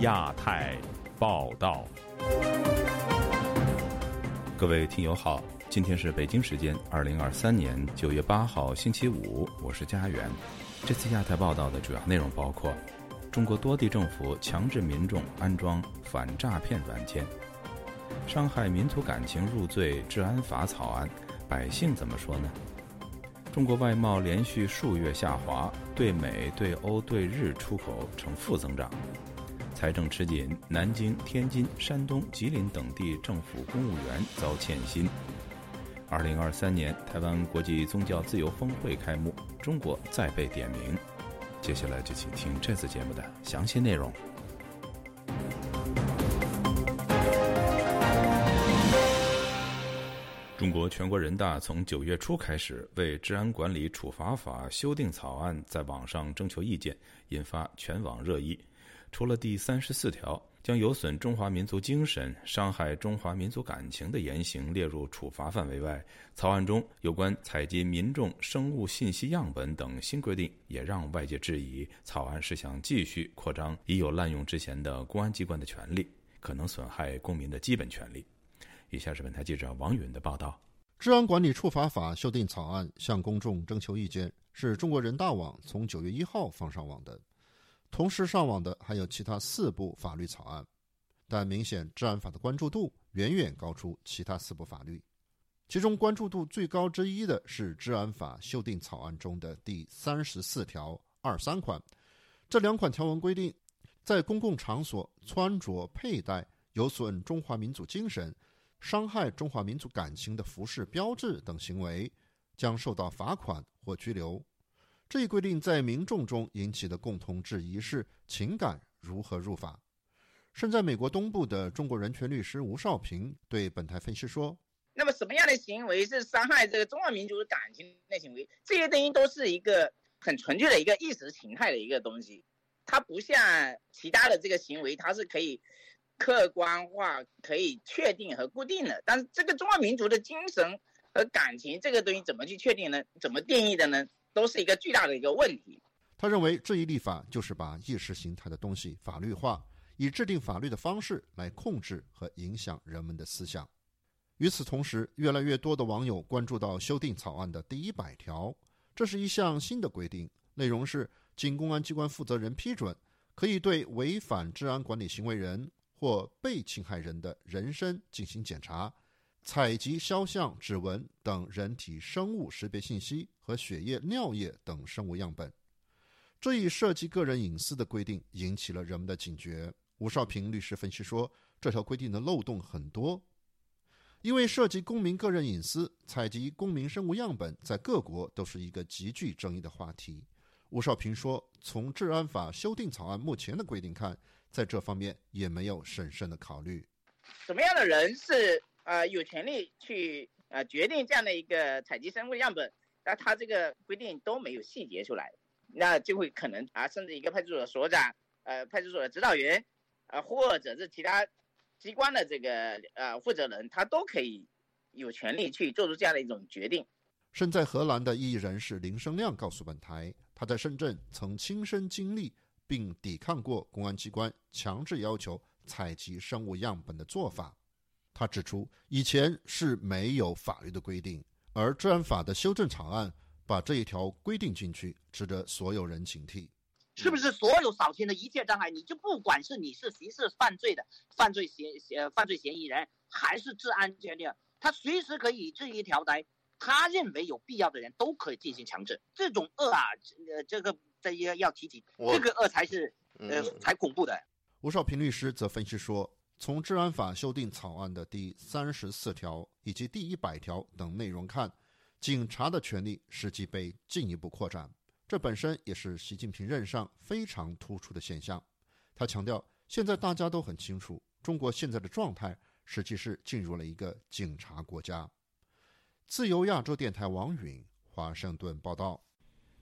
亚太报道，各位听友好，今天是北京时间二零二三年九月八号星期五，我是家园。这次亚太报道的主要内容包括：中国多地政府强制民众安装反诈骗软件；伤害民族感情入罪治安法草案，百姓怎么说呢？中国外贸连续数月下滑，对美、对欧、对日出口呈负增长。财政吃紧，南京、天津、山东、吉林等地政府公务员遭欠薪。二零二三年台湾国际宗教自由峰会开幕，中国再被点名。接下来就请听这次节目的详细内容。中国全国人大从九月初开始为《治安管理处罚法》修订草案在网上征求意见，引发全网热议。除了第三十四条将有损中华民族精神、伤害中华民族感情的言行列入处罚范围外，草案中有关采集民众生物信息样本等新规定，也让外界质疑草案是想继续扩张已有滥用之嫌的公安机关的权利，可能损害公民的基本权利。以下是本台记者王允的报道：《治安管理处罚法》修订草案向公众征求意见，是中国人大网从九月一号放上网的。同时上网的还有其他四部法律草案，但明显治安法的关注度远远高出其他四部法律。其中关注度最高之一的是治安法修订草案中的第三十四条二三款。这两款条文规定，在公共场所穿着佩戴有损中华民族精神、伤害中华民族感情的服饰标志等行为，将受到罚款或拘留。这一规定在民众中引起的共同质疑是：情感如何入法？身在美国东部的中国人权律师吴少平对本台分析说：“那么什么样的行为是伤害这个中华民族感情的行为？这些东西都是一个很纯粹的一个意识形态的一个东西，它不像其他的这个行为，它是可以客观化、可以确定和固定的。但是这个中华民族的精神和感情这个东西怎么去确定呢？怎么定义的呢？”都是一个巨大的一个问题。他认为，这一立法就是把意识形态的东西法律化，以制定法律的方式来控制和影响人们的思想。与此同时，越来越多的网友关注到修订草案的第一百条，这是一项新的规定，内容是：经公安机关负责人批准，可以对违反治安管理行为人或被侵害人的人身进行检查。采集肖像、指纹等人体生物识别信息和血液、尿液等生物样本，这一涉及个人隐私的规定引起了人们的警觉。吴少平律师分析说，这条规定的漏洞很多，因为涉及公民个人隐私，采集公民生物样本在各国都是一个极具争议的话题。吴少平说，从治安法修订草案目前的规定看，在这方面也没有审慎的考虑。什么样的人是？呃，有权利去呃决定这样的一个采集生物样本，那他这个规定都没有细节出来，那就会可能啊，甚至一个派出所所长、呃派出所的指导员，啊或者是其他机关的这个呃负责人，他都可以有权利去做出这样的一种决定。身在荷兰的异议人士林生亮告诉本台，他在深圳曾亲身经历并抵抗过公安机关强制要求采集生物样本的做法。他指出，以前是没有法律的规定，而治安法的修正草案把这一条规定进去，值得所有人警惕。是不是所有扫清的一切障碍，你就不管是你是刑事犯罪的犯罪嫌呃犯罪嫌疑人，还是治安决定，他随时可以这一条来，他认为有必要的人都可以进行强制。这种恶啊，呃，这个这要要提起，这个恶才是呃才恐怖的。吴少平律师则分析说。从治安法修订草案的第三十四条以及第一百条等内容看，警察的权力实际被进一步扩展，这本身也是习近平任上非常突出的现象。他强调，现在大家都很清楚，中国现在的状态实际是进入了一个警察国家。自由亚洲电台王允华盛顿报道：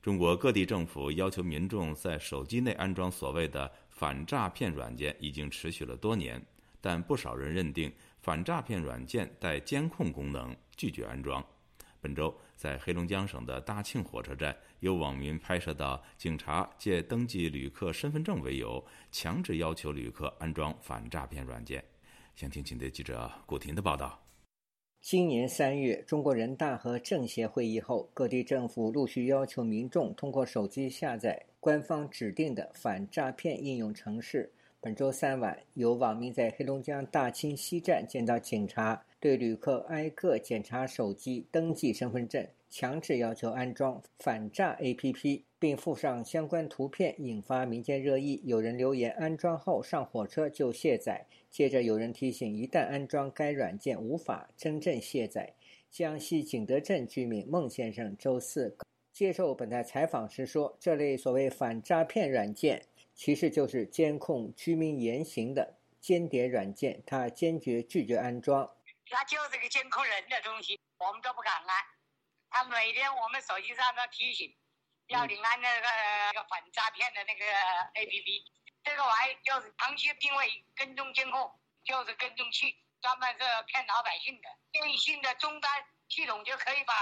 中国各地政府要求民众在手机内安装所谓的反诈骗软件，已经持续了多年。但不少人认定反诈骗软件带监控功能，拒绝安装。本周，在黑龙江省的大庆火车站，有网民拍摄到警察借登记旅客身份证为由，强制要求旅客安装反诈骗软件。想听请的记者古婷的报道。今年三月，中国人大和政协会议后，各地政府陆续要求民众通过手机下载官方指定的反诈骗应用程式。本周三晚，有网民在黑龙江大庆西站见到警察对旅客挨个检查手机、登记身份证，强制要求安装反诈 APP，并附上相关图片，引发民间热议。有人留言：安装后上火车就卸载。接着有人提醒：一旦安装该软件，无法真正卸载。江西景德镇居民孟先生周四接受本台采访时说：“这类所谓反诈骗软件。”其实就是监控居民言行的间谍软件，他坚决拒绝安装。它就是个监控人的东西，我们都不敢安。他每天我们手机上都提醒，要你安那个反诈骗的那个 APP。这个玩意就是长期定位跟踪监控，就是跟踪器，专门是骗老百姓的。电信的终端系统就可以把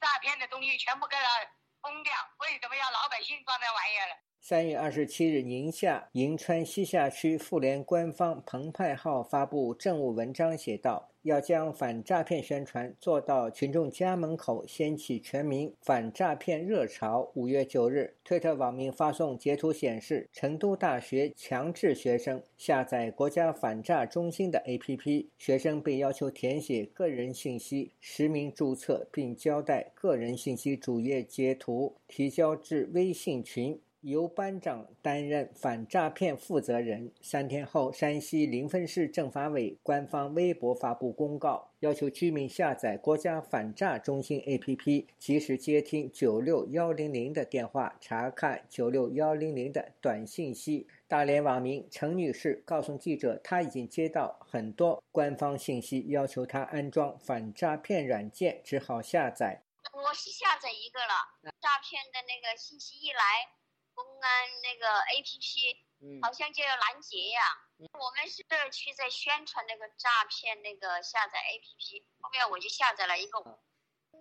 诈骗的东西全部给它封掉。为什么要老百姓装那玩意儿呢？三月二十七日，宁夏银川西夏区妇联官方“澎湃号”发布政务文章，写道：“要将反诈骗宣传做到群众家门口，掀起全民反诈骗热潮。”五月九日，推特网民发送截图显示，成都大学强制学生下载国家反诈中心的 APP，学生被要求填写个人信息、实名注册，并交代个人信息主页截图提交至微信群。由班长担任反诈骗负责人。三天后，山西临汾市政法委官方微博发布公告，要求居民下载国家反诈中心 APP，及时接听九六幺零零的电话，查看九六幺零零的短信息。大连网民陈女士告诉记者，她已经接到很多官方信息，要求她安装反诈骗软件，只好下载。我是下载一个了，诈骗的那个信息一来。公安那个 A P P，好像就要拦截呀。我们是社区在宣传那个诈骗那个下载 A P P，后面我就下载了一个。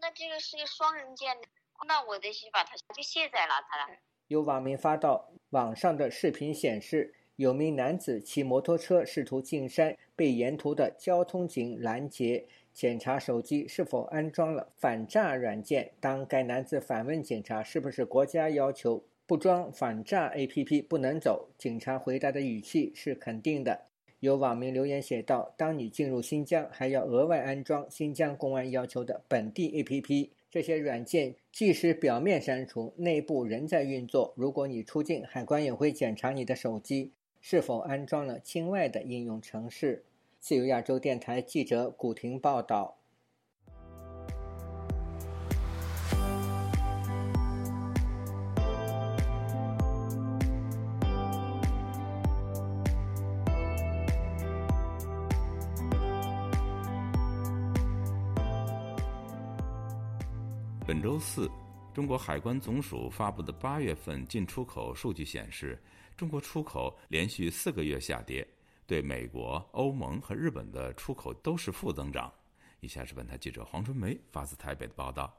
那这个是个双人键，那我得去把它就卸载了它。有网民发到网上的视频显示，有名男子骑摩托车试图进山，被沿途的交通警拦截，检查手机是否安装了反诈软件。当该男子反问警察是不是国家要求。不装反诈 APP 不能走。警察回答的语气是肯定的。有网民留言写道：“当你进入新疆，还要额外安装新疆公安要求的本地 APP。这些软件即使表面删除，内部仍在运作。如果你出境，海关也会检查你的手机是否安装了境外的应用程式。”自由亚洲电台记者古婷报道。本周四，中国海关总署发布的八月份进出口数据显示，中国出口连续四个月下跌，对美国、欧盟和日本的出口都是负增长。以下是本台记者黄春梅发自台北的报道：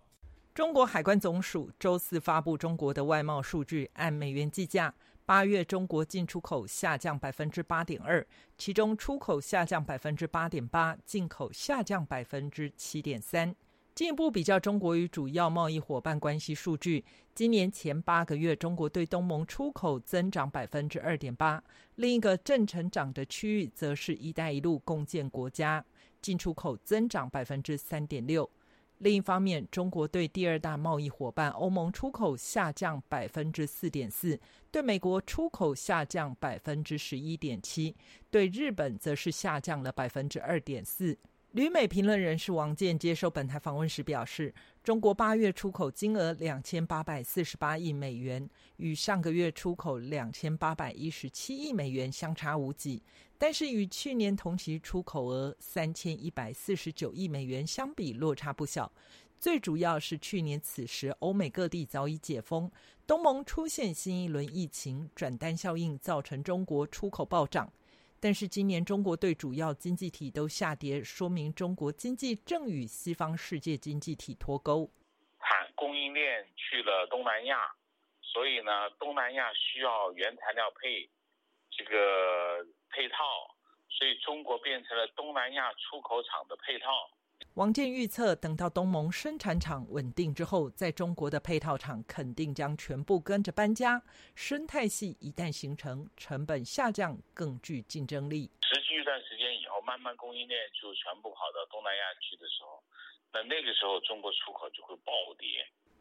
中国海关总署周四发布中国的外贸数据，按美元计价，八月中国进出口下降百分之八点二，其中出口下降百分之八点八，进口下降百分之七点三。进一步比较中国与主要贸易伙伴关系数据，今年前八个月，中国对东盟出口增长百分之二点八。另一个正成长的区域，则是一带一路共建国家，进出口增长百分之三点六。另一方面，中国对第二大贸易伙伴欧盟出口下降百分之四点四，对美国出口下降百分之十一点七，对日本则是下降了百分之二点四。旅美评论人士王健接受本台访问时表示，中国八月出口金额两千八百四十八亿美元，与上个月出口两千八百一十七亿美元相差无几，但是与去年同期出口额三千一百四十九亿美元相比，落差不小。最主要是去年此时，欧美各地早已解封，东盟出现新一轮疫情，转单效应造成中国出口暴涨。但是今年中国对主要经济体都下跌，说明中国经济正与西方世界经济体脱钩。产供应链去了东南亚，所以呢，东南亚需要原材料配这个配套，所以中国变成了东南亚出口厂的配套。王健预测，等到东盟生产厂稳定之后，在中国的配套厂肯定将全部跟着搬家。生态系一旦形成，成本下降，更具竞争力。持续一段时间以后，慢慢供应链就全部跑到东南亚去的时候，那那个时候中国出口就会暴跌。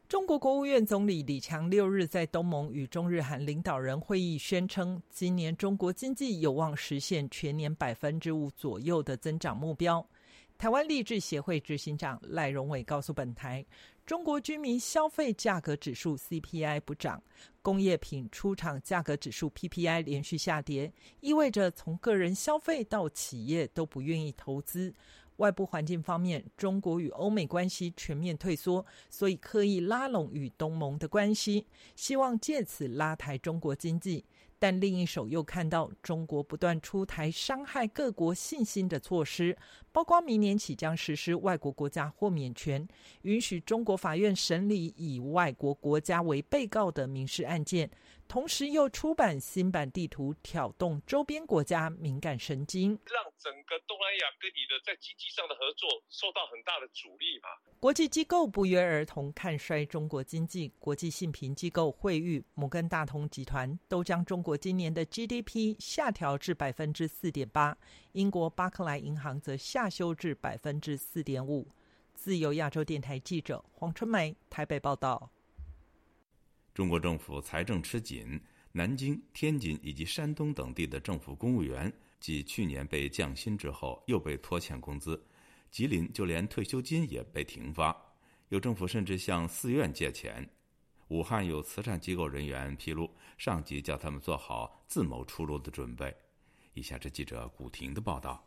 中国国务院总理李强六日在东盟与中日韩领导人会议宣称，今年中国经济有望实现全年百分之五左右的增长目标。台湾励志协会执行长赖荣伟告诉本台，中国居民消费价格指数 CPI 不涨，工业品出厂价格指数 PPI 连续下跌，意味着从个人消费到企业都不愿意投资。外部环境方面，中国与欧美关系全面退缩，所以刻意拉拢与东盟的关系，希望借此拉抬中国经济。但另一手又看到中国不断出台伤害各国信心的措施，包括明年起将实施外国国家豁免权，允许中国法院审理以外国国家为被告的民事案件。同时又出版新版地图，挑动周边国家敏感神经，让整个东南亚跟你的在经济上的合作受到很大的阻力嘛。国际机构不约而同看衰中国经济，国际信评机构惠誉、摩根大通集团都将中国今年的 GDP 下调至百分之四点八，英国巴克莱银行则下修至百分之四点五。自由亚洲电台记者黄春梅台北报道。中国政府财政吃紧，南京、天津以及山东等地的政府公务员，继去年被降薪之后，又被拖欠工资。吉林就连退休金也被停发，有政府甚至向寺院借钱。武汉有慈善机构人员披露，上级叫他们做好自谋出路的准备。以下是记者古婷的报道。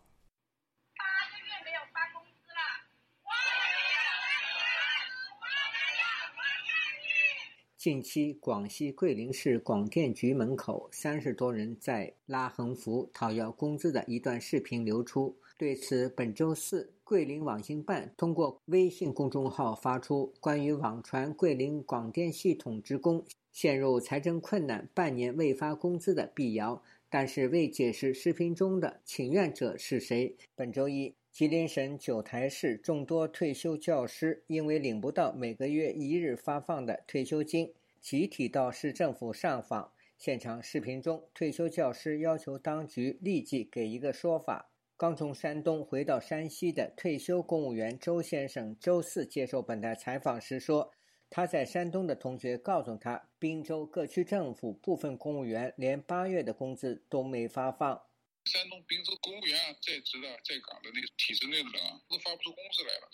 近期，广西桂林市广电局门口三十多人在拉横幅讨要工资的一段视频流出。对此，本周四，桂林网信办通过微信公众号发出关于网传桂林广电系统职工陷入财政困难、半年未发工资的辟谣，但是未解释视频中的请愿者是谁。本周一。吉林省九台市众多退休教师因为领不到每个月一日发放的退休金，集体到市政府上访。现场视频中，退休教师要求当局立即给一个说法。刚从山东回到山西的退休公务员周先生周四接受本台采访时说，他在山东的同学告诉他，滨州各区政府部分公务员连八月的工资都没发放。山东滨州公务员，在职的、在岗的那个体制内的人啊，都发不出工资来了。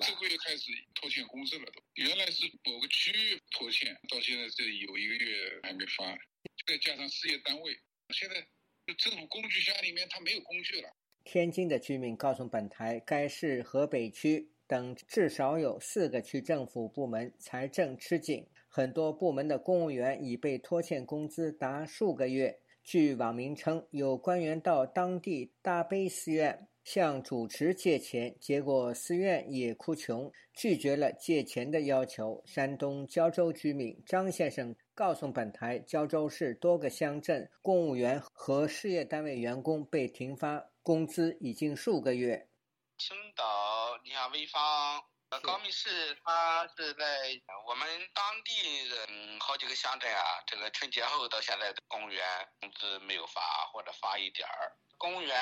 这个月开始拖欠工资了，都原来是某个区域拖欠，到现在这有一个月还没发。再加上事业单位，现在政府工具箱里面它没有工具了。天津的居民告诉本台，该市河北区等至少有四个区政府部门财政吃紧，很多部门的公务员已被拖欠工资达数个月。据网民称，有官员到当地大悲寺院向主持借钱，结果寺院也哭穷，拒绝了借钱的要求。山东胶州居民张先生告诉本台，胶州市多个乡镇公务员和事业单位员工被停发工资已经数个月。青岛，你看潍坊。呃，高密市它是在我们当地人好几个乡镇啊，这个春节后到现在的公务员工资没有发或者发一点儿，公务员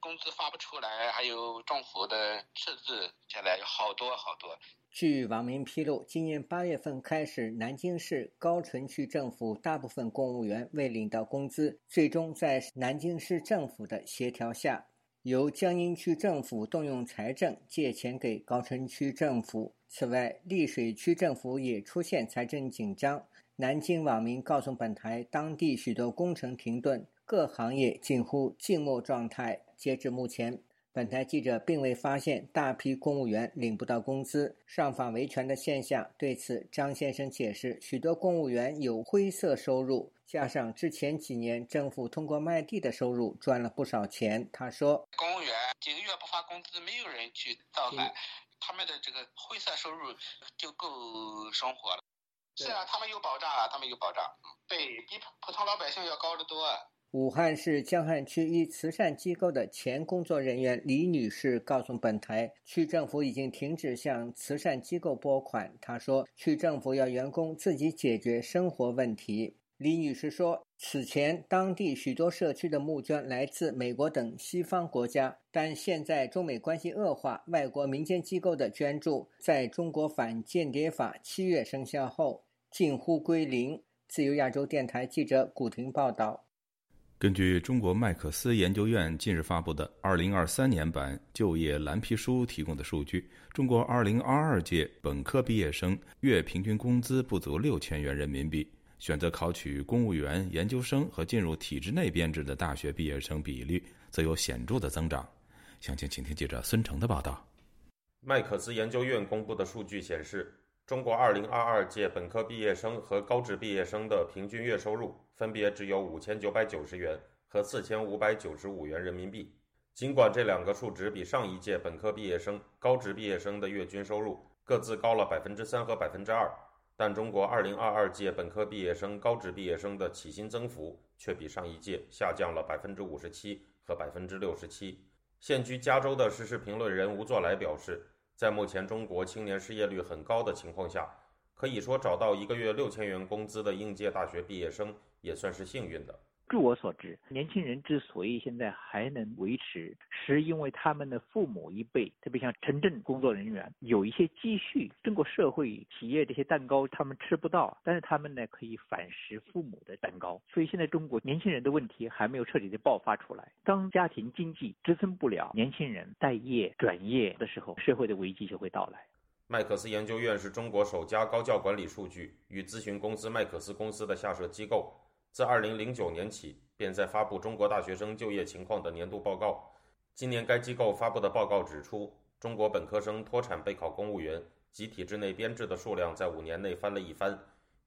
工资发不出来，还有政府的赤字，现在有好多好多。据网民披露，今年八月份开始，南京市高淳区政府大部分公务员未领到工资，最终在南京市政府的协调下。由江阴区政府动用财政借钱给高淳区政府。此外，溧水区政府也出现财政紧张。南京网民告诉本台，当地许多工程停顿，各行业近乎静默状态。截至目前，本台记者并未发现大批公务员领不到工资、上访维权的现象。对此，张先生解释，许多公务员有灰色收入，加上之前几年政府通过卖地的收入赚了不少钱。他说：“公务员几个月不发工资，没有人去造反，他们的这个灰色收入就够生活了。是啊，他们有保障啊，他们有保障，对比普通老百姓要高得多。”武汉市江汉区一慈善机构的前工作人员李女士告诉本台，区政府已经停止向慈善机构拨款。她说，区政府要员工自己解决生活问题。李女士说，此前当地许多社区的募捐来自美国等西方国家，但现在中美关系恶化，外国民间机构的捐助在中国反间谍法七月生效后近乎归零。自由亚洲电台记者古婷报道。根据中国麦克斯研究院近日发布的2023年版就业蓝皮书提供的数据，中国2022届本科毕业生月平均工资不足六千元人民币，选择考取公务员、研究生和进入体制内编制的大学毕业生比率则有显著的增长。详情，请听记者孙成的报道。麦克斯研究院公布的数据显示。中国2022届本科毕业生和高职毕业生的平均月收入分别只有五千九百九十元和四千五百九十五元人民币。尽管这两个数值比上一届本科毕业生、高职毕业生的月均收入各自高了百分之三和百分之二，但中国2022届本科毕业生、高职毕业生的起薪增幅却比上一届下降了百分之五十七和百分之六十七。现居加州的时事评论人吴作来表示。在目前中国青年失业率很高的情况下，可以说找到一个月六千元工资的应届大学毕业生也算是幸运的。据我所知，年轻人之所以现在还能维持，是因为他们的父母一辈，特别像城镇工作人员，有一些积蓄。中国社会企业这些蛋糕他们吃不到，但是他们呢可以反食父母的蛋糕。所以现在中国年轻人的问题还没有彻底的爆发出来。当家庭经济支撑不了年轻人待业转业的时候，社会的危机就会到来。麦克斯研究院是中国首家高教管理数据与咨询公司麦克斯公司的下设机构。自2009年起，便在发布中国大学生就业情况的年度报告。今年，该机构发布的报告指出，中国本科生脱产备考公务员及体制内编制的数量在五年内翻了一番，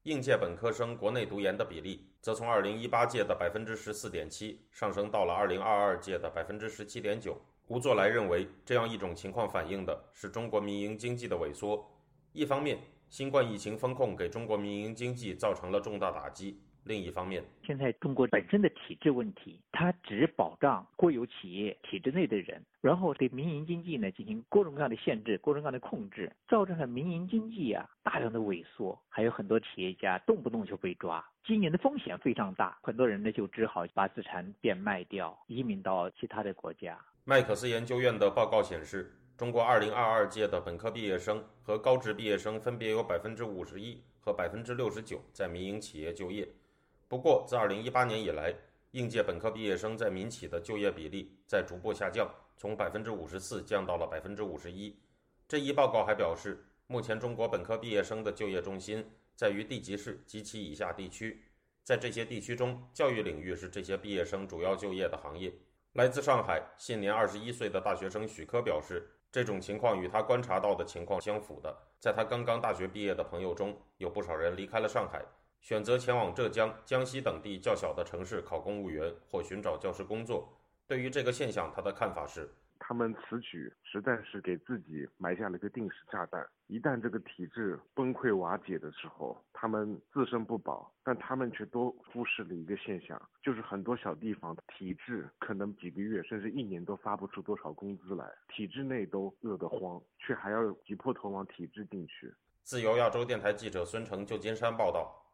应届本科生国内读研的比例则从2018届的百分之十四点七上升到了2022届的百分之十七点九。吴作来认为，这样一种情况反映的是中国民营经济的萎缩。一方面，新冠疫情风控给中国民营经济造成了重大打击。另一方面，现在中国本身的体制问题，它只保障国有企业体制内的人，然后对民营经济呢进行各种各样的限制、各种各样的控制，造成了民营经济啊大量的萎缩，还有很多企业家动不动就被抓，今年的风险非常大，很多人呢就只好把资产变卖掉，移民到其他的国家。麦克斯研究院的报告显示，中国2022届的本科毕业生和高职毕业生分别有百分之五十一和百分之六十九在民营企业就业。不过，自2018年以来，应届本科毕业生在民企的就业比例在逐步下降，从百分之五十四降到了百分之五十一。这一报告还表示，目前中国本科毕业生的就业重心在于地级市及其以下地区，在这些地区中，教育领域是这些毕业生主要就业的行业。来自上海、现年二十一岁的大学生许科表示，这种情况与他观察到的情况相符的。在他刚刚大学毕业的朋友中，有不少人离开了上海。选择前往浙江、江西等地较小的城市考公务员或寻找教师工作。对于这个现象，他的看法是：他们此举实在是给自己埋下了一个定时炸弹。一旦这个体制崩溃瓦解的时候，他们自身不保，但他们却都忽视了一个现象，就是很多小地方体制可能几个月甚至一年都发不出多少工资来，体制内都饿得慌，却还要挤破头往体制进去。自由亚洲电台记者孙成，旧金山报道。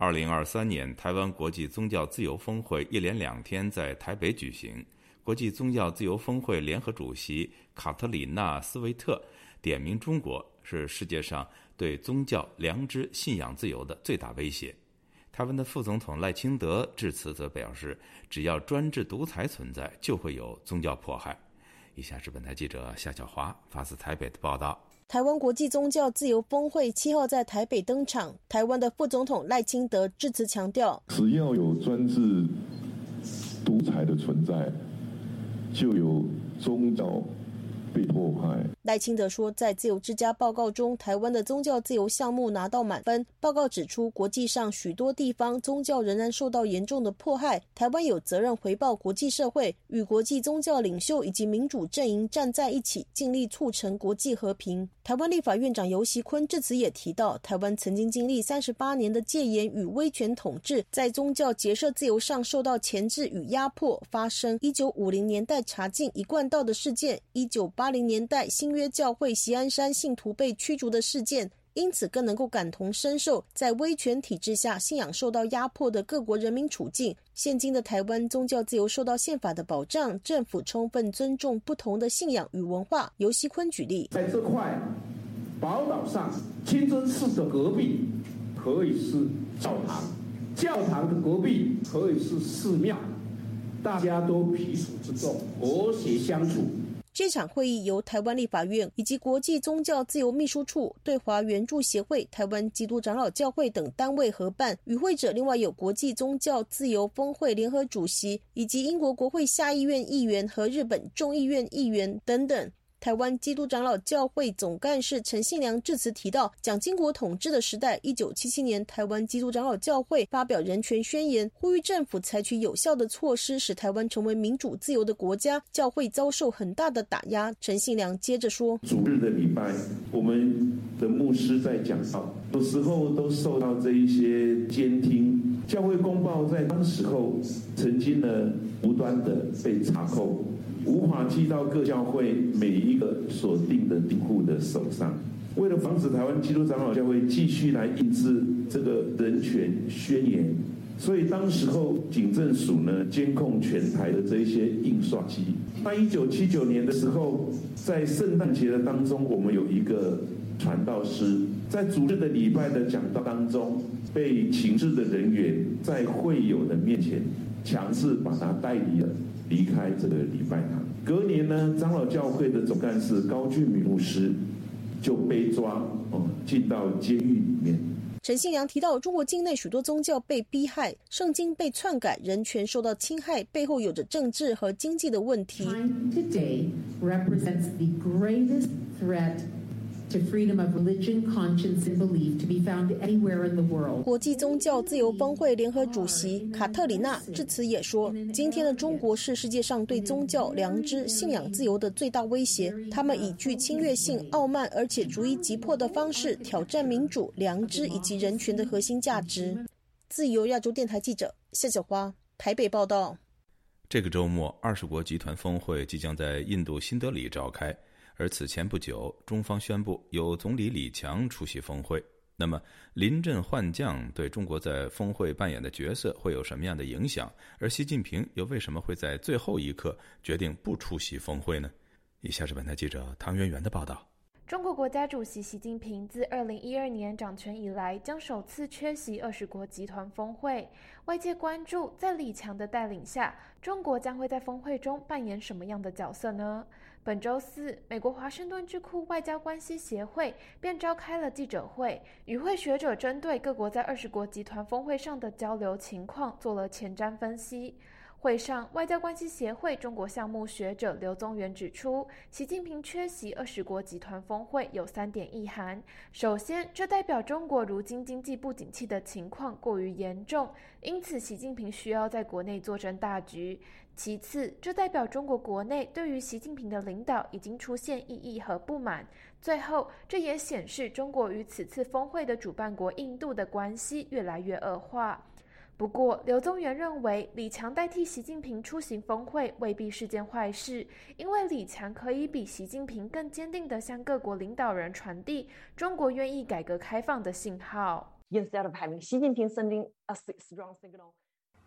二零二三年台湾国际宗教自由峰会一连两天在台北举行。国际宗教自由峰会联合主席卡特里娜·斯维特点名中国是世界上。对宗教、良知、信仰自由的最大威胁。台湾的副总统赖清德致辞则表示，只要专制独裁存在，就会有宗教迫害。以下是本台记者夏小华发自台北的报道。台湾国际宗教自由峰会七号在台北登场，台湾的副总统赖清德致辞强调，只要有专制独裁的存在，就有宗教。被迫害。赖清德说，在自由之家报告中，台湾的宗教自由项目拿到满分。报告指出，国际上许多地方宗教仍然受到严重的迫害，台湾有责任回报国际社会，与国际宗教领袖以及民主阵营站在一起，尽力促成国际和平。台湾立法院长游锡坤致辞也提到，台湾曾经经历三十八年的戒严与威权统治，在宗教结社自由上受到钳制与压迫，发生一九五零年代查禁一贯道的事件，一九。八零年代新约教会锡安山信徒被驱逐的事件，因此更能够感同身受，在威权体制下信仰受到压迫的各国人民处境。现今的台湾宗教自由受到宪法的保障，政府充分尊重不同的信仰与文化。尤锡坤举例，在这块宝岛上，清真寺的隔壁可以是教堂，教堂的隔壁可以是寺庙，大家都彼此之众，和谐相处。这场会议由台湾立法院以及国际宗教自由秘书处、对华援助协会、台湾基督长老教会等单位合办。与会者另外有国际宗教自由峰会联合主席，以及英国国会下议院议员和日本众议院议员等等。台湾基督长老教会总干事陈信良致辞提到，蒋经国统治的时代，一九七七年，台湾基督长老教会发表人权宣言，呼吁政府采取有效的措施，使台湾成为民主自由的国家。教会遭受很大的打压。陈信良接着说：“主日的礼拜，我们的牧师在讲道，有时候都受到这一些监听。教会公报在当时候，曾经呢，无端的被查扣。”无法寄到各教会每一个锁定的订户的手上。为了防止台湾基督长老教会继续来印制这个人权宣言，所以当时候警政署呢监控全台的这一些印刷机。那一九七九年的时候，在圣诞节的当中，我们有一个传道师在主日的礼拜的讲道当中，被请制的人员在会友的面前强制把他带离了。离开这个礼拜堂，隔年呢，长老教会的总干事高俊明牧师就被抓，哦，进到监狱里面。陈信良提到，中国境内许多宗教被逼害，圣经被篡改，人权受到侵害，背后有着政治和经济的问题。国际宗教自由峰会联合主席卡特里娜致辞也说：“今天的中国是世界上对宗教、良知、信仰自由的最大威胁。他们以具侵略性、傲慢而且逐一急迫的方式挑战民主、良知以及人权的核心价值。”自由亚洲电台记者夏小花台北报道。这个周末，二十国集团峰会即将在印度新德里召开。而此前不久，中方宣布由总理李强出席峰会。那么，临阵换将对中国在峰会扮演的角色会有什么样的影响？而习近平又为什么会在最后一刻决定不出席峰会呢？以下是本台记者唐媛媛的报道。中国国家主席习近平自2012年掌权以来，将首次缺席二十国集团峰会。外界关注，在李强的带领下，中国将会在峰会中扮演什么样的角色呢？本周四，美国华盛顿智库外交关系协会便召开了记者会，与会学者针对各国在二十国集团峰会上的交流情况做了前瞻分析。会上，外交关系协会中国项目学者刘宗元指出，习近平缺席二十国集团峰会有三点意涵：首先，这代表中国如今经济不景气的情况过于严重，因此习近平需要在国内坐镇大局；其次，这代表中国国内对于习近平的领导已经出现异议和不满；最后，这也显示中国与此次峰会的主办国印度的关系越来越恶化。不过，刘宗元认为，李强代替习近平出席峰会未必是件坏事，因为李强可以比习近平更坚定地向各国领导人传递中国愿意改革开放的信号。Instead of having Xi Jinping sending a strong signal，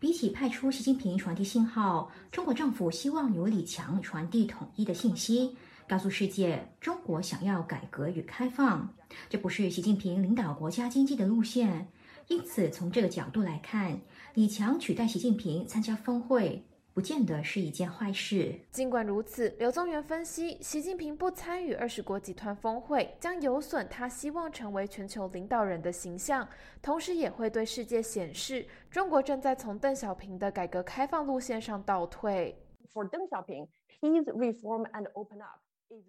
比起派出习近平传递信号，中国政府希望由李强传递统一的信息，告诉世界中国想要改革与开放，这不是习近平领导国家经济的路线。因此，从这个角度来看，李强取代习近平参加峰会。不见得是一件坏事。尽管如此，刘宗元分析，习近平不参与二十国集团峰会，将有损他希望成为全球领导人的形象，同时也会对世界显示中国正在从邓小平的改革开放路线上倒退。For Deng Xiaoping, his reform and open up is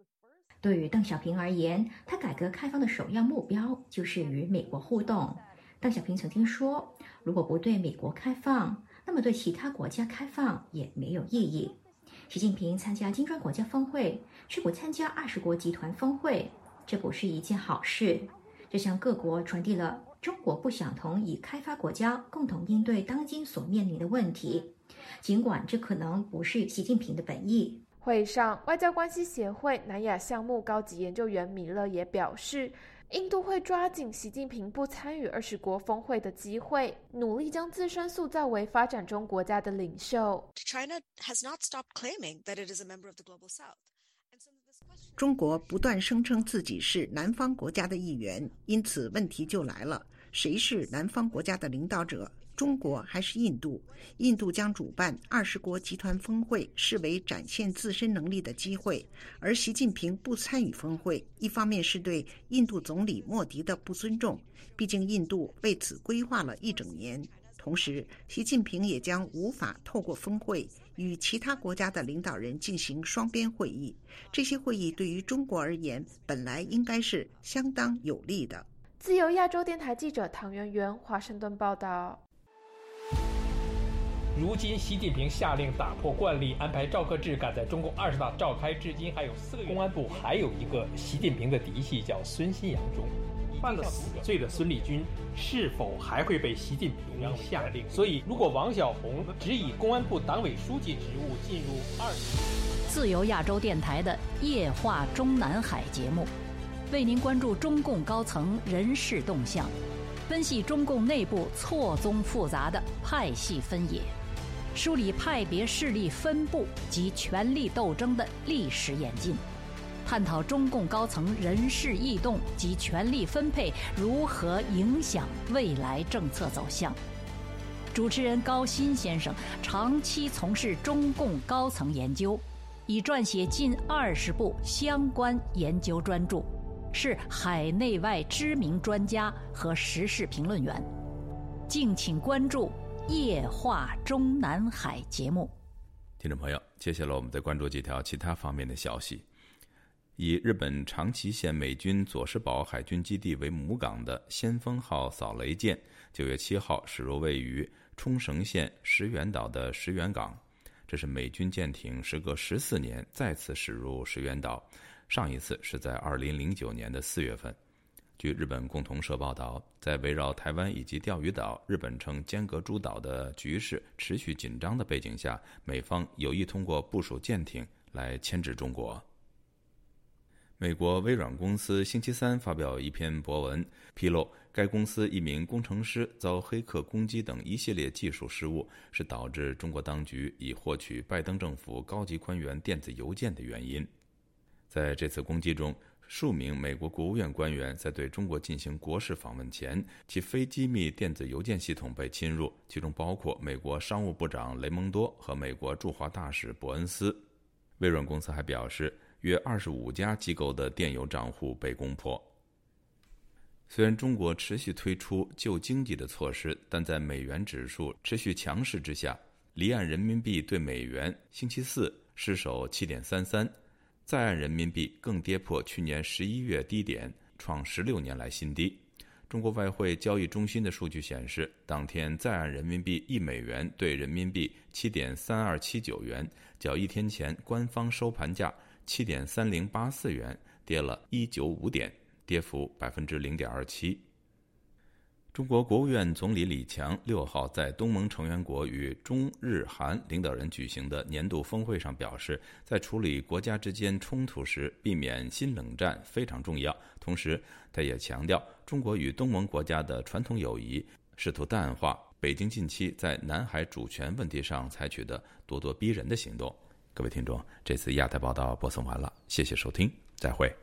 对于邓小平而言，他改革开放的首要目标就是与美国互动。邓小平曾经说：“如果不对美国开放。”那么对其他国家开放也没有意义。习近平参加金砖国家峰会，却不参加二十国集团峰会，这不是一件好事。这向各国传递了中国不想同以开发国家共同应对当今所面临的问题，尽管这可能不是习近平的本意。会上，外交关系协会南亚项目高级研究员米勒也表示。印度会抓紧习近平不参与二十国峰会的机会，努力将自身塑造为发展中国家的领袖。China has not stopped claiming that it is a member of the global south. 中国不断声称自己是南方国家的一员，因此问题就来了：谁是南方国家的领导者？中国还是印度？印度将主办二十国集团峰会视为展现自身能力的机会，而习近平不参与峰会，一方面是对印度总理莫迪的不尊重，毕竟印度为此规划了一整年；同时，习近平也将无法透过峰会与其他国家的领导人进行双边会议。这些会议对于中国而言，本来应该是相当有利的。自由亚洲电台记者唐媛媛华盛顿报道。如今，习近平下令打破惯例，安排赵克志赶在中共二十大召开至今还有四个月。公安部还有一个习近平的嫡系，叫孙新阳中，犯了死罪的孙立军是否还会被习近平下令？所以，如果王晓红只以公安部党委书记职务进入二，自由亚洲电台的夜话中南海节目，为您关注中共高层人事动向，分析中共内部错综复杂的派系分野。梳理派别势力分布及权力斗争的历史演进，探讨中共高层人事异动及权力分配如何影响未来政策走向。主持人高鑫先生长期从事中共高层研究，已撰写近二十部相关研究专著，是海内外知名专家和时事评论员。敬请关注。夜话中南海节目，听众朋友，接下来我们再关注几条其他方面的消息。以日本长崎县美军佐世保海军基地为母港的“先锋号”扫雷舰，九月七号驶入位于冲绳县石垣岛的石垣港。这是美军舰艇时隔十四年再次驶入石垣岛，上一次是在二零零九年的四月份。据日本共同社报道，在围绕台湾以及钓鱼岛（日本称尖阁诸岛）的局势持续紧张的背景下，美方有意通过部署舰艇来牵制中国。美国微软公司星期三发表一篇博文，披露该公司一名工程师遭黑客攻击等一系列技术失误，是导致中国当局已获取拜登政府高级官员电子邮件的原因。在这次攻击中，数名美国国务院官员在对中国进行国事访问前，其非机密电子邮件系统被侵入，其中包括美国商务部长雷蒙多和美国驻华大使伯恩斯。微软公司还表示，约二十五家机构的电邮账户被攻破。虽然中国持续推出救经济的措施，但在美元指数持续强势之下，离岸人民币对美元星期四失守七点三三。在岸人民币更跌破去年十一月低点，创十六年来新低。中国外汇交易中心的数据显示，当天在岸人民币一美元兑人民币七点三二七九元，较一天前官方收盘价七点三零八四元跌了一九五点，跌幅百分之零点二七。中国国务院总理李强六号在东盟成员国与中日韩领导人举行的年度峰会上表示，在处理国家之间冲突时，避免新冷战非常重要。同时，他也强调，中国与东盟国家的传统友谊，试图淡化北京近期在南海主权问题上采取的咄咄逼人的行动。各位听众，这次亚太报道播送完了，谢谢收听，再会。